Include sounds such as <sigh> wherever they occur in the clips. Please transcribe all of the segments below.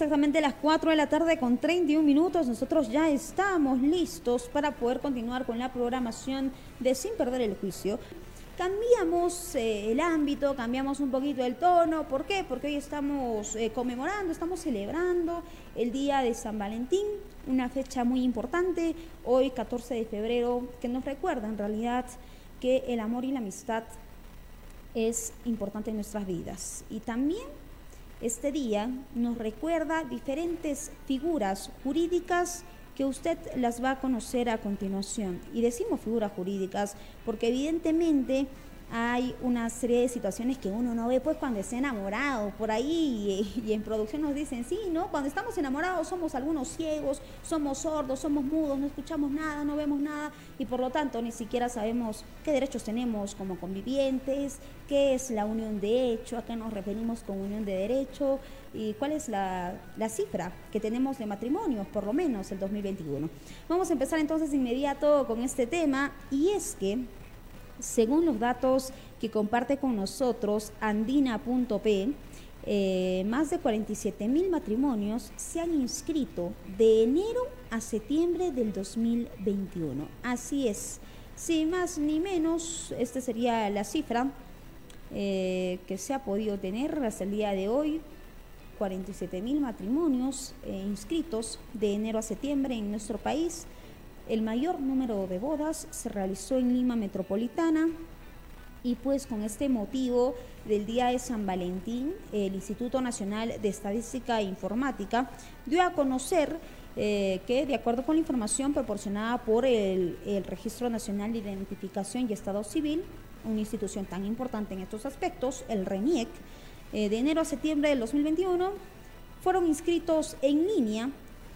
Exactamente las 4 de la tarde con 31 minutos. Nosotros ya estamos listos para poder continuar con la programación de Sin Perder el Juicio. Cambiamos eh, el ámbito, cambiamos un poquito el tono. ¿Por qué? Porque hoy estamos eh, conmemorando, estamos celebrando el Día de San Valentín, una fecha muy importante, hoy 14 de febrero, que nos recuerda en realidad que el amor y la amistad es importante en nuestras vidas. Y también este día nos recuerda diferentes figuras jurídicas que usted las va a conocer a continuación. Y decimos figuras jurídicas porque evidentemente hay una serie de situaciones que uno no ve pues cuando está enamorado. Por ahí y, en producción nos dicen sí no cuando estamos enamorados somos algunos ciegos somos sordos somos mudos no escuchamos nada no vemos nada y por lo tanto ni siquiera sabemos qué derechos tenemos como convivientes qué es la unión de hecho a qué nos referimos con unión de derecho y cuál es la, la cifra que tenemos de matrimonios por lo menos el 2021 vamos a empezar entonces de inmediato con este tema y es que según los datos que comparte con nosotros andina.p, eh, más de 47 mil matrimonios se han inscrito de enero a septiembre del 2021. Así es, sin más ni menos, esta sería la cifra eh, que se ha podido tener hasta el día de hoy. 47 mil matrimonios eh, inscritos de enero a septiembre en nuestro país. El mayor número de bodas se realizó en Lima Metropolitana y pues con este motivo del Día de San Valentín, el Instituto Nacional de Estadística e Informática dio a conocer eh, que de acuerdo con la información proporcionada por el, Registro Nacional de Identificación y Estado Civil, una institución tan importante en estos aspectos, el RENIEC, eh, de enero a septiembre del 2021, fueron inscritos en línea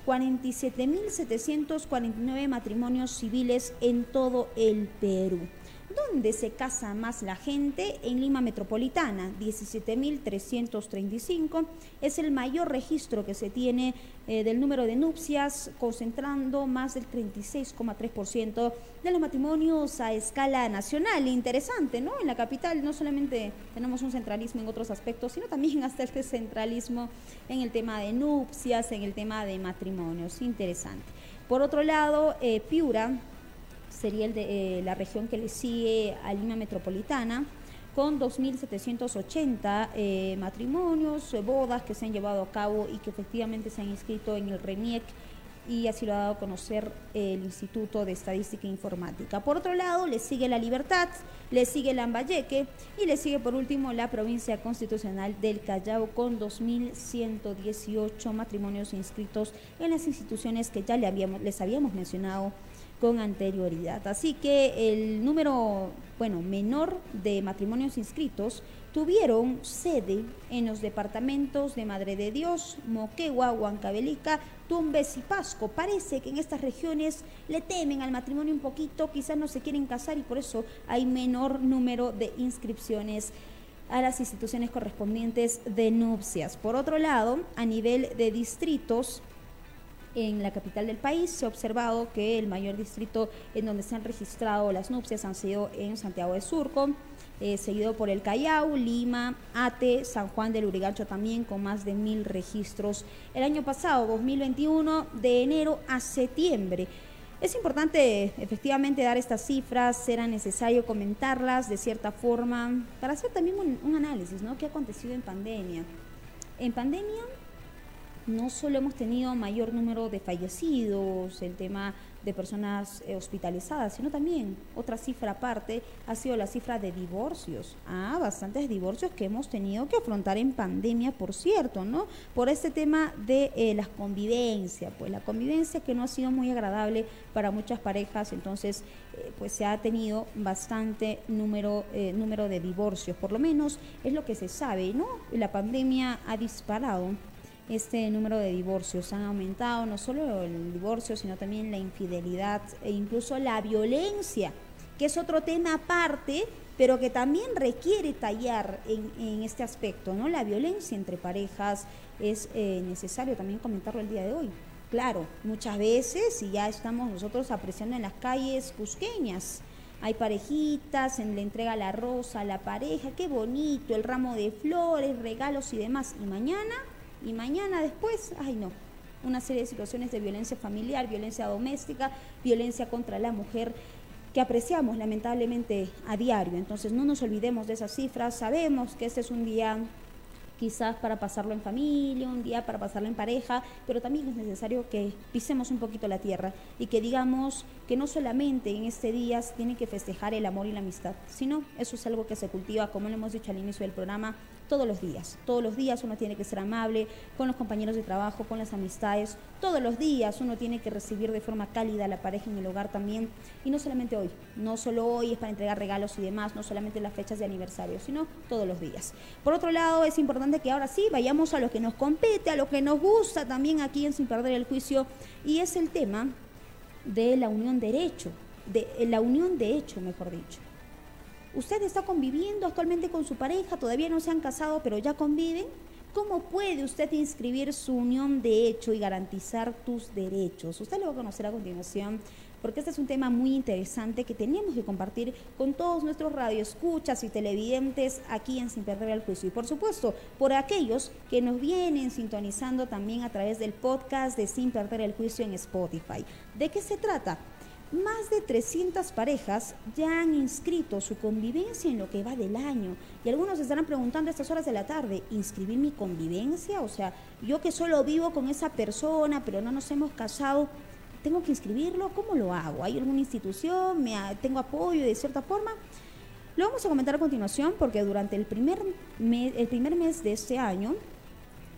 47.749 matrimonios civiles en todo el Perú. ¿Dónde se casa más la gente? En Lima Metropolitana, 17.335. Es el mayor registro que se tiene eh, del número de nupcias, concentrando más del 36,3% de los matrimonios a escala nacional. Interesante, ¿no? En la capital no solamente tenemos un centralismo en otros aspectos, sino también hasta este centralismo en el tema de nupcias, en el tema de matrimonios. Interesante. Por otro lado, eh, Piura sería el de, eh, la región que le sigue a Lima Metropolitana, con 2.780 eh, matrimonios, eh, bodas que se han llevado a cabo y que efectivamente se han inscrito en el RENIEC y así lo ha dado a conocer el Instituto de Estadística e Informática. Por otro lado, le sigue La Libertad, le sigue Lambayeque y le sigue por último la provincia constitucional del Callao con 2.118 matrimonios inscritos en las instituciones que ya les habíamos mencionado con anterioridad. Así que el número, bueno, menor de matrimonios inscritos tuvieron sede en los departamentos de Madre de Dios, Moquegua, Huancavelica, Tumbes y Pasco. Parece que en estas regiones le temen al matrimonio un poquito, quizás no se quieren casar y por eso hay menor número de inscripciones a las instituciones correspondientes de nupcias. Por otro lado, a nivel de distritos, en la capital del país. Se ha observado que el mayor distrito en donde se han registrado las nupcias han sido en Santiago de Surco, eh, seguido por el Callao, Lima, Ate, San Juan del Urigancho también con más de mil registros. El año pasado, 2021, de enero a septiembre. Es importante efectivamente dar estas cifras, era necesario comentarlas de cierta forma para hacer también un, un análisis, ¿no? ¿Qué ha acontecido en pandemia? En pandemia no solo hemos tenido mayor número de fallecidos, el tema de personas eh, hospitalizadas, sino también otra cifra aparte ha sido la cifra de divorcios. Ah, bastantes divorcios que hemos tenido que afrontar en pandemia, por cierto, ¿no? Por este tema de eh, la convivencia, pues la convivencia que no ha sido muy agradable para muchas parejas, entonces eh, pues se ha tenido bastante número, número de divorcios, por lo menos es lo que se sabe, ¿no? La pandemia ha disparado este número de divorcios. Han aumentado no solo el divorcio, sino también la infidelidad e incluso la violencia, que es otro tema aparte, pero que también requiere tallar en, este aspecto, ¿no? La violencia entre parejas es eh, necesario también comentarlo el día de hoy. Claro, muchas veces, y ya estamos nosotros apreciando en las calles cusqueñas, hay parejitas, en, le entrega la rosa a la pareja, qué bonito, el ramo de flores, regalos y demás. Y mañana y mañana después, ay no, una serie de situaciones de violencia familiar, violencia doméstica, violencia contra la mujer que apreciamos lamentablemente a diario. Entonces no nos olvidemos de esas cifras, sabemos que este es un día quizás para pasarlo en familia, un día para pasarlo en pareja, pero también es necesario que pisemos un poquito la tierra y que digamos que no solamente en este día se tiene que festejar el amor y la amistad, sino eso es algo que se cultiva, como lo hemos dicho al inicio del programa, todos los días. Todos los días uno tiene que ser amable con los compañeros de trabajo, con las amistades. Todos los días uno tiene que recibir de forma cálida a la pareja en el hogar también. Y no solamente hoy, no solo hoy es para entregar regalos y demás, no solamente las fechas de aniversario, sino todos los días. Por otro lado, es importante que ahora sí vayamos a lo que nos compete, a lo que nos gusta también aquí en Sin Perder el Juicio, y es el tema de la unión derecho, de la unión de hecho, mejor dicho. Usted está conviviendo actualmente con su pareja, todavía no se han casado, pero ya conviven. ¿Cómo puede usted inscribir su unión de hecho y garantizar tus derechos? Usted lo va a conocer a continuación porque este es un tema muy interesante que teníamos que compartir con todos nuestros radioescuchas y televidentes aquí en Sin Perder el Juicio. Y por supuesto, por aquellos que nos vienen sintonizando también a través del podcast de Sin Perder el Juicio en Spotify. ¿De qué se trata? Más de 300 parejas ya han inscrito su convivencia en lo que va del año. Y algunos estarán preguntando a estas horas de la tarde, ¿inscribir mi convivencia? O sea, yo que solo vivo con esa persona, pero no nos hemos casado, ¿tengo que inscribirlo? ¿Cómo lo hago? ¿Hay alguna institución? ¿Me ¿Tengo apoyo de cierta forma? Lo vamos a comentar a continuación porque durante el primer, el primer mes de este año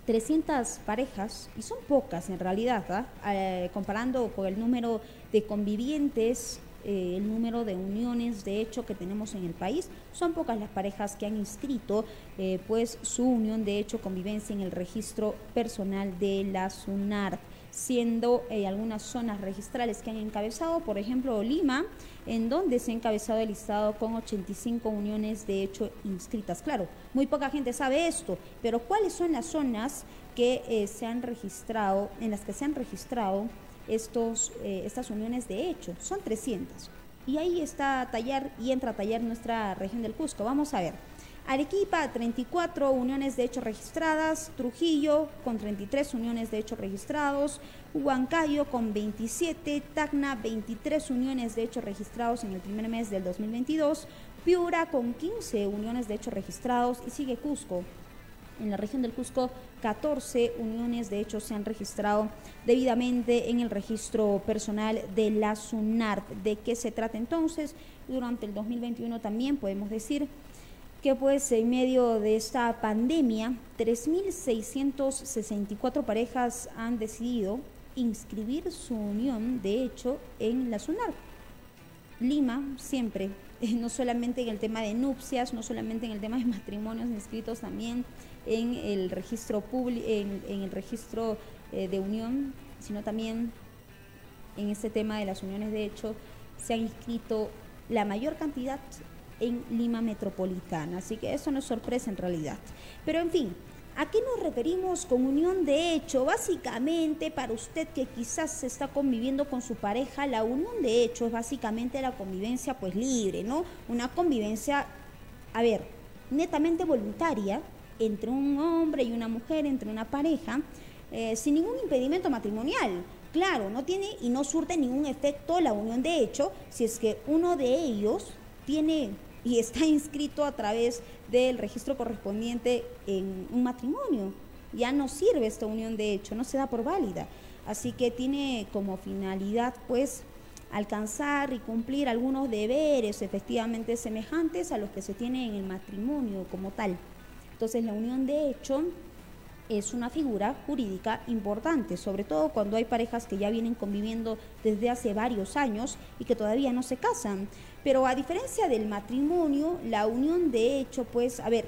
300 parejas, y son pocas en realidad, ¿ah? eh, comparando con el número de convivientes, eh, el número de uniones de hecho que tenemos en el país, son pocas las parejas que han inscrito eh, pues su unión de hecho convivencia en el registro personal de la SUNAR siendo eh, algunas zonas registrales que han encabezado, por ejemplo Lima, en donde se ha encabezado el listado con 85 uniones de hecho inscritas. Claro, muy poca gente sabe esto, pero ¿cuáles son las zonas que se han registrado, en las que se han registrado estos, eh, estas uniones de hecho? Son 300. Y ahí está Tallar y entra a Tallar nuestra región del Cusco. Vamos a ver. Arequipa, 34 uniones de hecho registradas, Trujillo con 33 uniones de hecho registrados, Huancayo con 27, Tacna 23 uniones de hecho registrados en el primer mes del 2022, Piura con 15 uniones de hecho registrados y sigue Cusco. En la región del Cusco, 14 uniones de hecho se han registrado debidamente en el registro personal de la SUNART. ¿De qué se trata entonces? Durante el 2021 también podemos decir que pues en medio de esta pandemia, 3.664 parejas han decidido inscribir su unión, de hecho, en la SUNAR. Lima siempre, <laughs> no solamente en el tema de nupcias, no solamente en el tema de matrimonios inscritos también en el registro público, en, el registro eh, de unión, sino también en este tema de las uniones de hecho, se han inscrito la mayor cantidad en Lima Metropolitana. Así que eso no es sorpresa en realidad. Pero en fin, ¿a qué nos referimos con unión de hecho? Básicamente, para usted que quizás se está conviviendo con su pareja, la unión de hecho es básicamente la convivencia pues libre, ¿no? Una convivencia, a ver, netamente voluntaria entre un hombre y una mujer, entre una pareja, eh, sin ningún impedimento matrimonial. Claro, no tiene y no surte ningún efecto la unión de hecho si es que uno de ellos tiene y está <laughs> inscrito a través del registro correspondiente en un matrimonio. Ya no sirve esta unión de hecho, no se da por válida. Así que tiene como finalidad, pues, alcanzar y cumplir algunos deberes efectivamente semejantes a los que se tiene en el matrimonio como tal. Entonces, la unión de hecho es una figura jurídica importante, sobre todo cuando hay parejas que ya vienen conviviendo desde hace varios años y que todavía no se casan. Pero a diferencia del matrimonio, la unión de hecho, pues, a ver,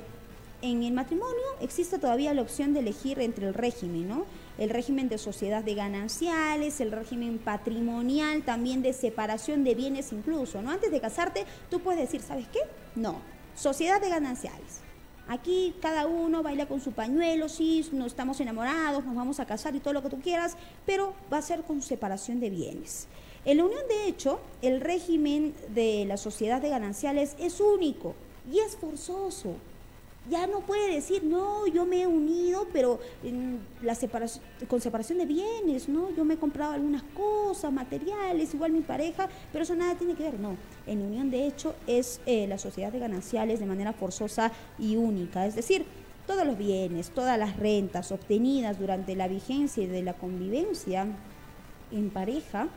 en el matrimonio existe todavía la opción de elegir entre el régimen, ¿no? El régimen de sociedad de gananciales, el régimen patrimonial, también de separación de bienes incluso, ¿no? Antes de casarte, tú puedes decir, ¿sabes qué? No, sociedad de gananciales. Aquí cada uno baila con su pañuelo, sí, no estamos enamorados, nos vamos a casar y todo lo que tú quieras, pero va a ser con separación de bienes. En la Unión, de hecho, el régimen de la sociedad de gananciales es único y es forzoso. Ya no puede decir, no, yo me he unido, pero en la separación, con separación de bienes, ¿no? Yo me he comprado algunas cosas, materiales, igual mi pareja, pero eso nada tiene que ver, no. En unión de hecho es eh, la sociedad de gananciales de manera forzosa y única, es decir, todos los bienes, todas las rentas obtenidas durante la vigencia de la convivencia en pareja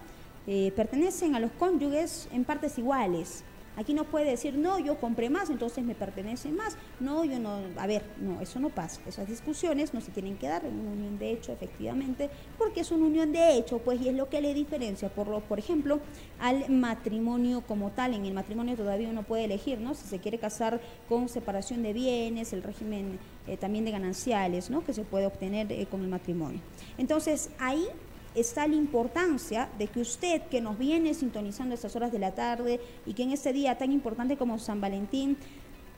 eh, pertenecen a los cónyuges en partes iguales, Aquí no puede decir, no, yo compré más, entonces me pertenece más. No, yo no, a ver, no, eso no pasa. Esas discusiones no se tienen que dar en una unión de hecho, efectivamente, porque es una unión de hecho, pues, y es lo que le diferencia, por, lo, por ejemplo, al matrimonio como tal. En el matrimonio todavía uno puede elegir, ¿no? Si se quiere casar con separación de bienes, el régimen eh, también de gananciales, ¿no? Que se puede obtener eh, con el matrimonio. Entonces, ahí está la importancia de que usted que nos viene sintonizando estas horas de la tarde y que en este día tan importante como San Valentín,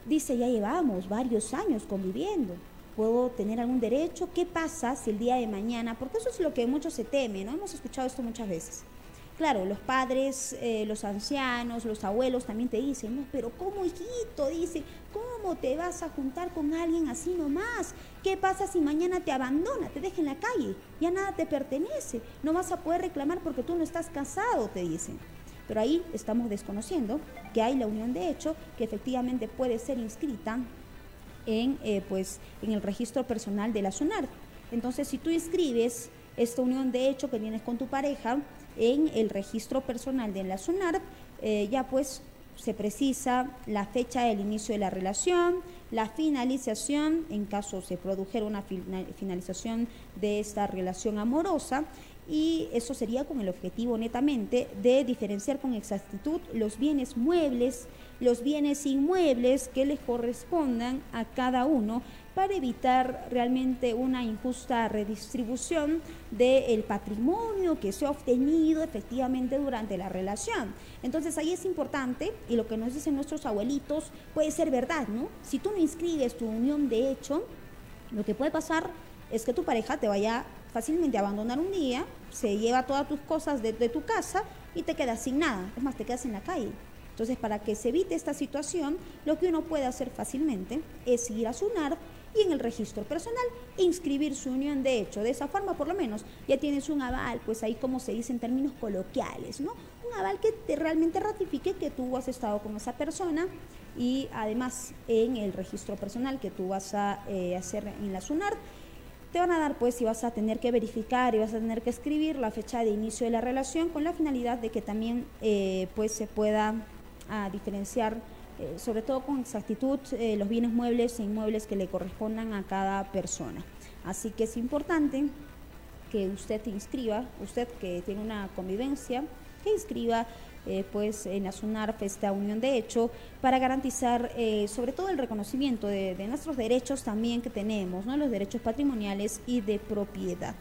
dice, ya llevamos varios años conviviendo, ¿puedo tener algún derecho? ¿Qué pasa si el día de mañana? Porque eso es lo que muchos se teme, ¿no? Hemos escuchado esto muchas veces. Claro, los padres, eh, los ancianos, los abuelos también te dicen, no, pero ¿cómo hijito? Dice, ¿cómo te vas a juntar con alguien así nomás? ¿Qué pasa si mañana te abandona, te deja en la calle? Ya nada te pertenece, no vas a poder reclamar porque tú no estás casado, te dicen. Pero ahí estamos desconociendo que hay la unión de hecho que efectivamente puede ser inscrita en, eh, pues, en el registro personal de la SUNAR. Entonces, si tú inscribes esta unión de hecho que tienes con tu pareja, en el registro personal de la SUNAR, eh, ya pues se precisa la fecha del inicio de la relación, la finalización, en caso se produjera una finalización de esta relación amorosa, y eso sería con el objetivo netamente de diferenciar con exactitud los bienes muebles, los bienes inmuebles que les correspondan a cada uno para evitar realmente una injusta redistribución del patrimonio que se ha obtenido efectivamente durante la relación. Entonces ahí es importante, y lo que nos dicen nuestros abuelitos puede ser verdad, ¿no? Si tú no inscribes tu unión de hecho, lo que puede pasar es que tu pareja te vaya fácilmente a abandonar un día, se lleva todas tus cosas de, tu casa y te quedas sin nada, es más, te quedas en la calle. Entonces, para que se evite esta situación, lo que uno puede hacer fácilmente es ir a SUNAR y en el registro personal inscribir su unión de hecho. De esa forma, por lo menos, ya tienes un aval, pues ahí como se dice en términos coloquiales, ¿no? Un aval que te realmente ratifique que tú has estado con esa persona y además en el registro personal que tú vas a eh, hacer en la SUNAR, te van a dar pues si vas a tener que verificar y vas a tener que escribir la fecha de inicio de la relación con la finalidad de que también eh, pues se pueda a diferenciar, eh, sobre todo con exactitud, eh, los bienes muebles e inmuebles que le correspondan a cada persona. Así que es importante que usted inscriba, usted que tiene una convivencia, que inscriba eh, pues en la SUNARF esta unión de hecho para garantizar sobre todo el reconocimiento de, nuestros derechos también que tenemos, ¿no? los derechos patrimoniales y de propiedad.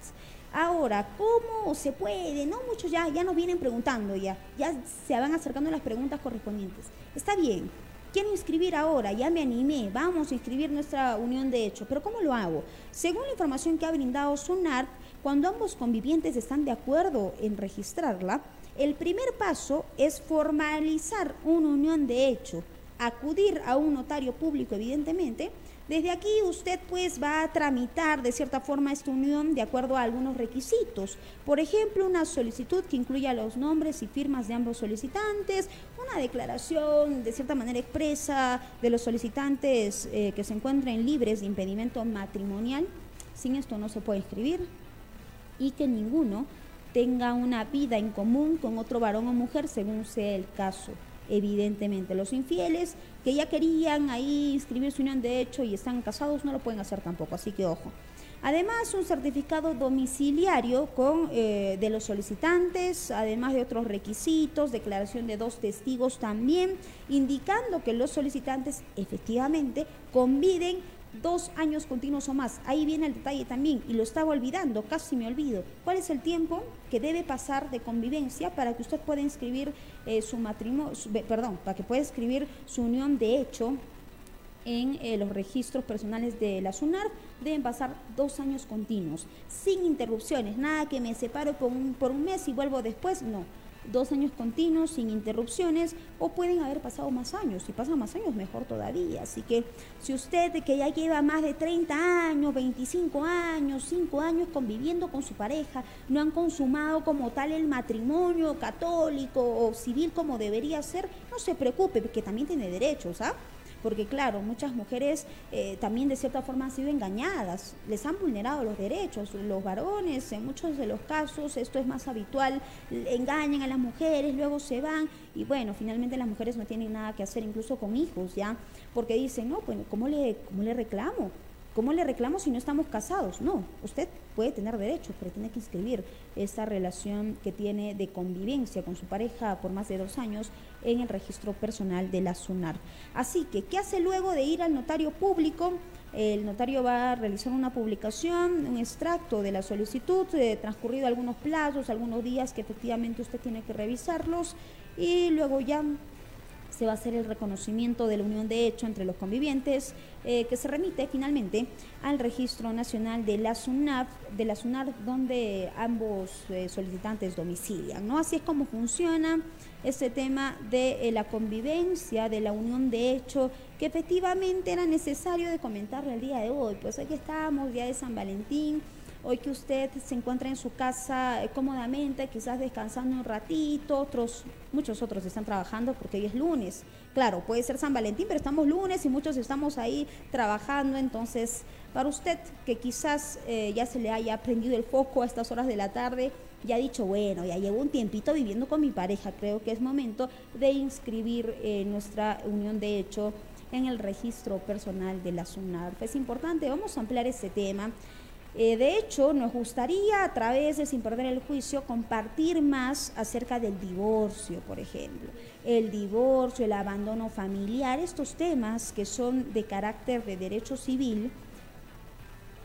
Ahora, ¿cómo se puede? No, muchos ya, ya nos vienen preguntando ya, ya se van acercando las preguntas correspondientes. Está bien, quiero inscribir ahora, ya me animé, vamos a inscribir nuestra unión de hecho, pero ¿cómo lo hago? Según la información que ha brindado SUNAR, cuando ambos convivientes están de acuerdo en registrarla, el primer paso es formalizar una unión de hecho, acudir a un notario público evidentemente, desde aquí usted pues va a tramitar de cierta forma esta unión de acuerdo a algunos requisitos. Por ejemplo, una solicitud que incluya los nombres y firmas de ambos solicitantes, una declaración de cierta manera expresa de los solicitantes eh, que se encuentren libres de impedimento matrimonial. Sin esto no se puede escribir. Y que ninguno tenga una vida en común con otro varón o mujer según sea el caso evidentemente. Los infieles que ya querían ahí inscribir su unión de hecho y están casados no lo pueden hacer tampoco, así que ojo. Además, un certificado domiciliario con, eh, de los solicitantes, además de otros requisitos, declaración de dos testigos también, indicando que los solicitantes efectivamente conviden dos años continuos o más. Ahí viene el detalle también, y lo estaba olvidando, casi me olvido. ¿Cuál es el tiempo que debe pasar de convivencia para que usted pueda inscribir eh, su matrimonio, perdón, para que pueda inscribir su unión de hecho en eh, los registros personales de la SUNAR? Deben pasar dos años continuos, sin interrupciones, nada que me separo por un, por un mes y vuelvo después, no dos años continuos sin interrupciones o pueden haber pasado más años. Si pasan más años, mejor todavía. Así que si usted que ya lleva más de 30 años, 25 años, 5 años conviviendo con su pareja, no han consumado como tal el matrimonio católico o civil como debería ser, no se preocupe, que también tiene derechos, ¿ah? Porque claro, muchas mujeres eh, también de cierta forma han sido engañadas, les han vulnerado los derechos, los varones en muchos de los casos, esto es más habitual, engañan a las mujeres, luego se van y bueno, finalmente las mujeres no tienen nada que hacer incluso con hijos, ¿ya? Porque dicen, no, pues ¿cómo le, cómo le reclamo? ¿Cómo le reclamo si no estamos casados? No, usted puede tener derechos, pero tiene que inscribir esta relación que tiene de convivencia con su pareja por más de dos años en el registro personal de la SUNAR. Así que, ¿qué hace luego de ir al notario público? El notario va a realizar una publicación, un extracto de la solicitud, eh, transcurrido algunos plazos, algunos días que efectivamente usted tiene que revisarlos y luego ya se va a hacer el reconocimiento de la unión de hecho entre los convivientes, eh, que se remite finalmente al Registro Nacional de la SUNAP, de la SUNAR, donde ambos eh, solicitantes domicilian. ¿no? Así es como funciona este tema de eh, la convivencia, de la unión de hecho, que efectivamente era necesario de comentarle el día de hoy. Pues aquí estamos, día de San Valentín Hoy que usted se encuentra en su casa eh, cómodamente, quizás descansando un ratito, otros, muchos otros están trabajando porque hoy es lunes. Claro, puede ser San Valentín, pero estamos lunes y muchos estamos ahí trabajando. Entonces, para usted que quizás eh, ya se le haya prendido el foco a estas horas de la tarde, ya ha dicho, bueno, ya llevo un tiempito viviendo con mi pareja, creo que es momento de inscribir eh, nuestra unión de hecho en el registro personal de la SUNARF. Es importante, vamos a ampliar este tema. Eh, de hecho, nos gustaría a través de Sin Perder el Juicio compartir más acerca del divorcio, por ejemplo. El divorcio, el abandono familiar, estos temas que son de carácter de derecho civil,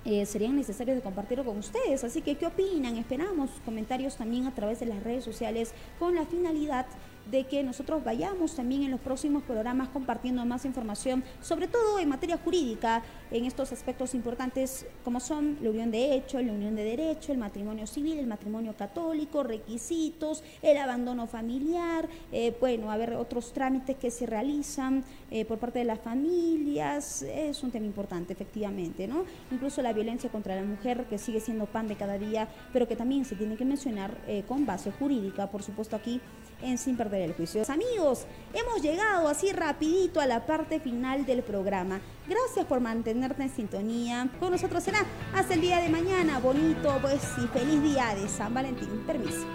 eh, serían necesarios de compartirlo con ustedes. Así que, ¿qué opinan? Esperamos comentarios también a través de las redes sociales con la finalidad de que nosotros vayamos también en los próximos programas compartiendo más información, sobre todo en materia jurídica, en estos aspectos importantes como son la unión de hecho, la unión de derecho, el matrimonio civil, el matrimonio católico, requisitos, el abandono familiar, eh, bueno, a ver otros trámites que se realizan eh, por parte de las familias, es un tema importante efectivamente, ¿no? Incluso la violencia contra la mujer que sigue siendo pan de cada día, pero que también se tiene que mencionar eh, con base jurídica, por supuesto aquí en Sin Perder el Juicio. Amigos, hemos llegado así rapidito a la parte final del programa. Gracias por mantenerte en sintonía. Con nosotros será hasta el día de mañana. Bonito, pues y feliz día de San Valentín. Permiso.